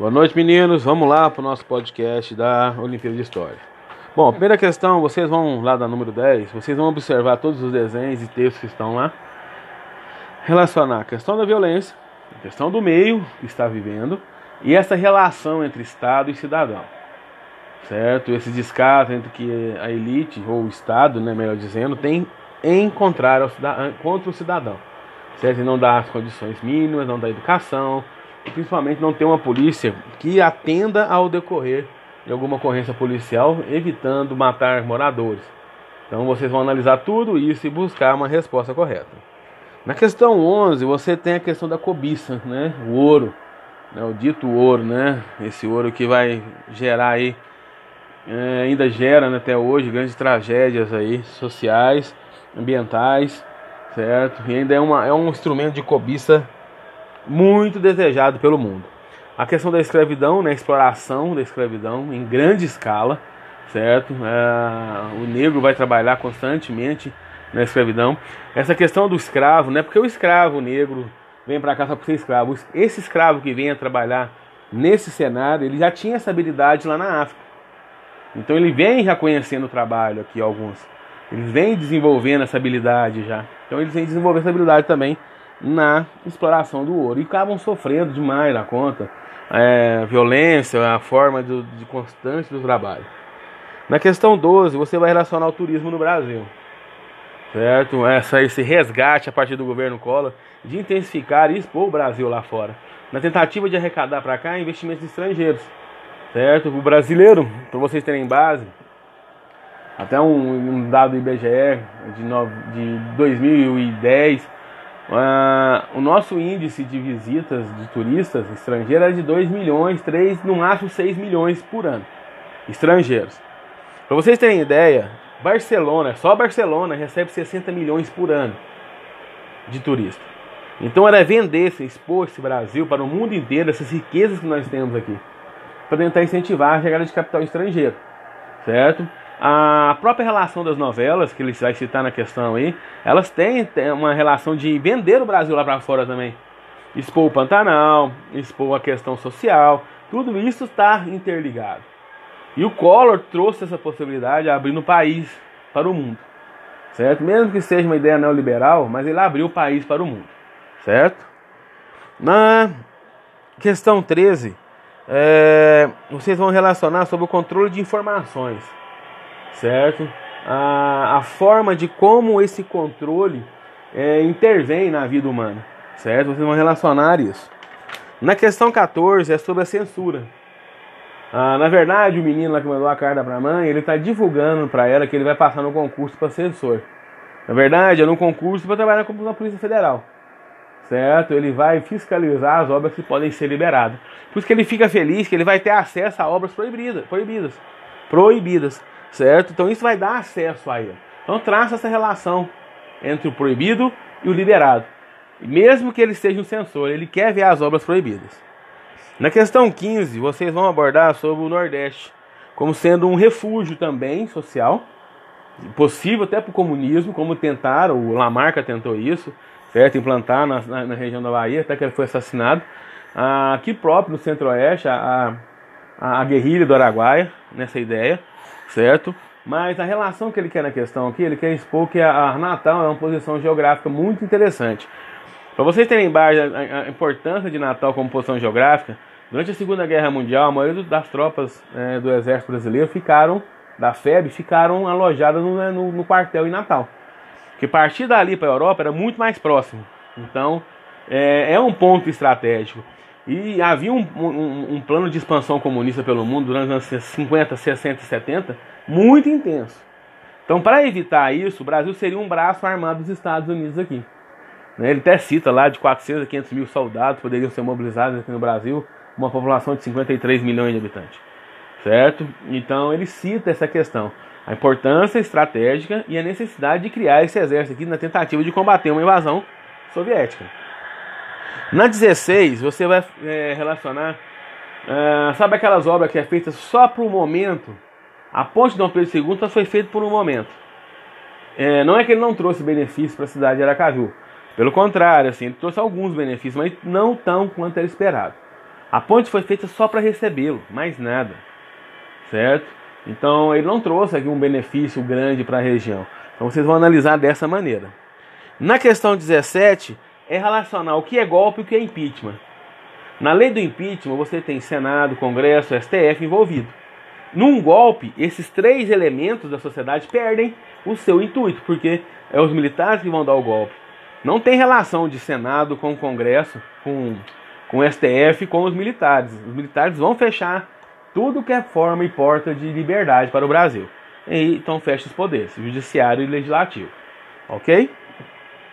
Boa noite, meninos. Vamos lá para o nosso podcast da Olimpíada de História. Bom, primeira questão, vocês vão lá da número 10, vocês vão observar todos os desenhos e textos que estão lá. Relacionar a questão da violência, a questão do meio que está vivendo e essa relação entre Estado e cidadão. Certo? Esse descaso entre que a elite, ou o Estado, né, melhor dizendo, tem em encontrar contra o cidadão. Certo? E não dá as condições mínimas, não dá educação, e principalmente não ter uma polícia que atenda ao decorrer de alguma ocorrência policial, evitando matar moradores. Então vocês vão analisar tudo isso e buscar uma resposta correta. Na questão 11, você tem a questão da cobiça, né? O ouro, né? o dito ouro, né? Esse ouro que vai gerar aí, é, ainda gera né, até hoje grandes tragédias aí sociais, ambientais, certo? E ainda é, uma, é um instrumento de cobiça muito desejado pelo mundo. A questão da escravidão, né, a exploração da escravidão em grande escala, certo? É, o negro vai trabalhar constantemente na escravidão. Essa questão do escravo, né? Porque o escravo negro vem para cá só para ser escravo. Esse escravo que vem a trabalhar nesse cenário, ele já tinha essa habilidade lá na África. Então ele vem já conhecendo o trabalho aqui alguns. Eles vêm desenvolvendo essa habilidade já. Então eles vêm desenvolvendo essa habilidade também na exploração do ouro. E acabam sofrendo demais na conta. É, violência, a forma de, de constante do trabalho. Na questão 12, você vai relacionar o turismo no Brasil. Certo? Essa, esse resgate a partir do governo Collor de intensificar e expor o Brasil lá fora. Na tentativa de arrecadar para cá investimentos estrangeiros. Certo? O brasileiro, para vocês terem base, até um, um dado do IBGE de, no, de 2010 Uh, o nosso índice de visitas de turistas estrangeiros é de 2 milhões, 3, no máximo 6 milhões por ano. Estrangeiros. Para vocês terem ideia, Barcelona, só Barcelona recebe 60 milhões por ano de turistas. Então era vender, expor esse Brasil para o mundo inteiro, essas riquezas que nós temos aqui, para tentar incentivar a chegada de capital estrangeiro, certo? A própria relação das novelas, que ele vai citar na questão aí, elas têm uma relação de vender o Brasil lá para fora também. Expor o Pantanal, expor a questão social, tudo isso está interligado. E o Collor trouxe essa possibilidade abrindo o país para o mundo. Certo? Mesmo que seja uma ideia neoliberal, mas ele abriu o país para o mundo. Certo? Na questão 13, é, vocês vão relacionar sobre o controle de informações certo? A, a forma de como esse controle é, intervém na vida humana, certo? Vocês vão relacionar isso. Na questão 14 é sobre a censura. Ah, na verdade, o menino lá que mandou a carta para a mãe, ele está divulgando para ela que ele vai passar no concurso para censor. Na verdade, é no concurso para trabalhar na Polícia Federal. Certo? Ele vai fiscalizar as obras que podem ser liberadas. Por isso que ele fica feliz que ele vai ter acesso a obras proibidas. Proibidas. Proibidas certo? Então isso vai dar acesso a ele. Então traça essa relação entre o proibido e o liberado. Mesmo que ele seja um censor, ele quer ver as obras proibidas. Na questão 15, vocês vão abordar sobre o Nordeste como sendo um refúgio também social, possível até para o comunismo, como tentaram, o Lamarca tentou isso, certo? Implantar na, na, na região da Bahia, até que ele foi assassinado. Aqui próprio no Centro-Oeste, a, a, a guerrilha do Araguaia, nessa ideia certo? Mas a relação que ele quer na questão aqui, ele quer expor que a, Natal é uma posição geográfica muito interessante. Para vocês terem a, a, importância de Natal como posição geográfica, durante a Segunda Guerra Mundial, a maioria das tropas é, do Exército Brasileiro ficaram, da FEB, ficaram alojadas no, né, no, no quartel em Natal. Que partir dali para a Europa era muito mais próximo. Então, é, é um ponto estratégico. E havia um, um, um, plano de expansão comunista pelo mundo durante os anos 50, 60 e 70 muito intenso. Então, para evitar isso, o Brasil seria um braço armado dos Estados Unidos aqui. Né, ele até cita lá de 400 a 500 mil soldados poderiam ser mobilizados aqui no Brasil, uma população de 53 milhões de habitantes. Certo? Então, ele cita essa questão. A importância estratégica e a necessidade de criar esse exército aqui na tentativa de combater uma invasão soviética. Na 16, você vai é, relacionar. É, sabe aquelas obras que é feita só para o momento? A ponte de Dom Pedro II só foi feita por um momento. É, não é que ele não trouxe benefícios para a cidade de Aracaju. Pelo contrário, assim, ele trouxe alguns benefícios, mas não tão quanto era esperado. A ponte foi feita só para recebê-lo, mais nada. Certo? Então ele não trouxe aqui um benefício grande para a região. Então vocês vão analisar dessa maneira. Na questão 17, é relacionar o que é golpe e o que é impeachment. Na lei do impeachment, você tem Senado, Congresso, STF envolvido. Num golpe, esses três elementos da sociedade perdem o seu intuito, porque é os militares que vão dar o golpe. Não tem relação de Senado com o Congresso, com, com o STF, com os militares. Os militares vão fechar tudo que é forma e porta de liberdade para o Brasil. E, então fecha os poderes, judiciário e legislativo. Ok?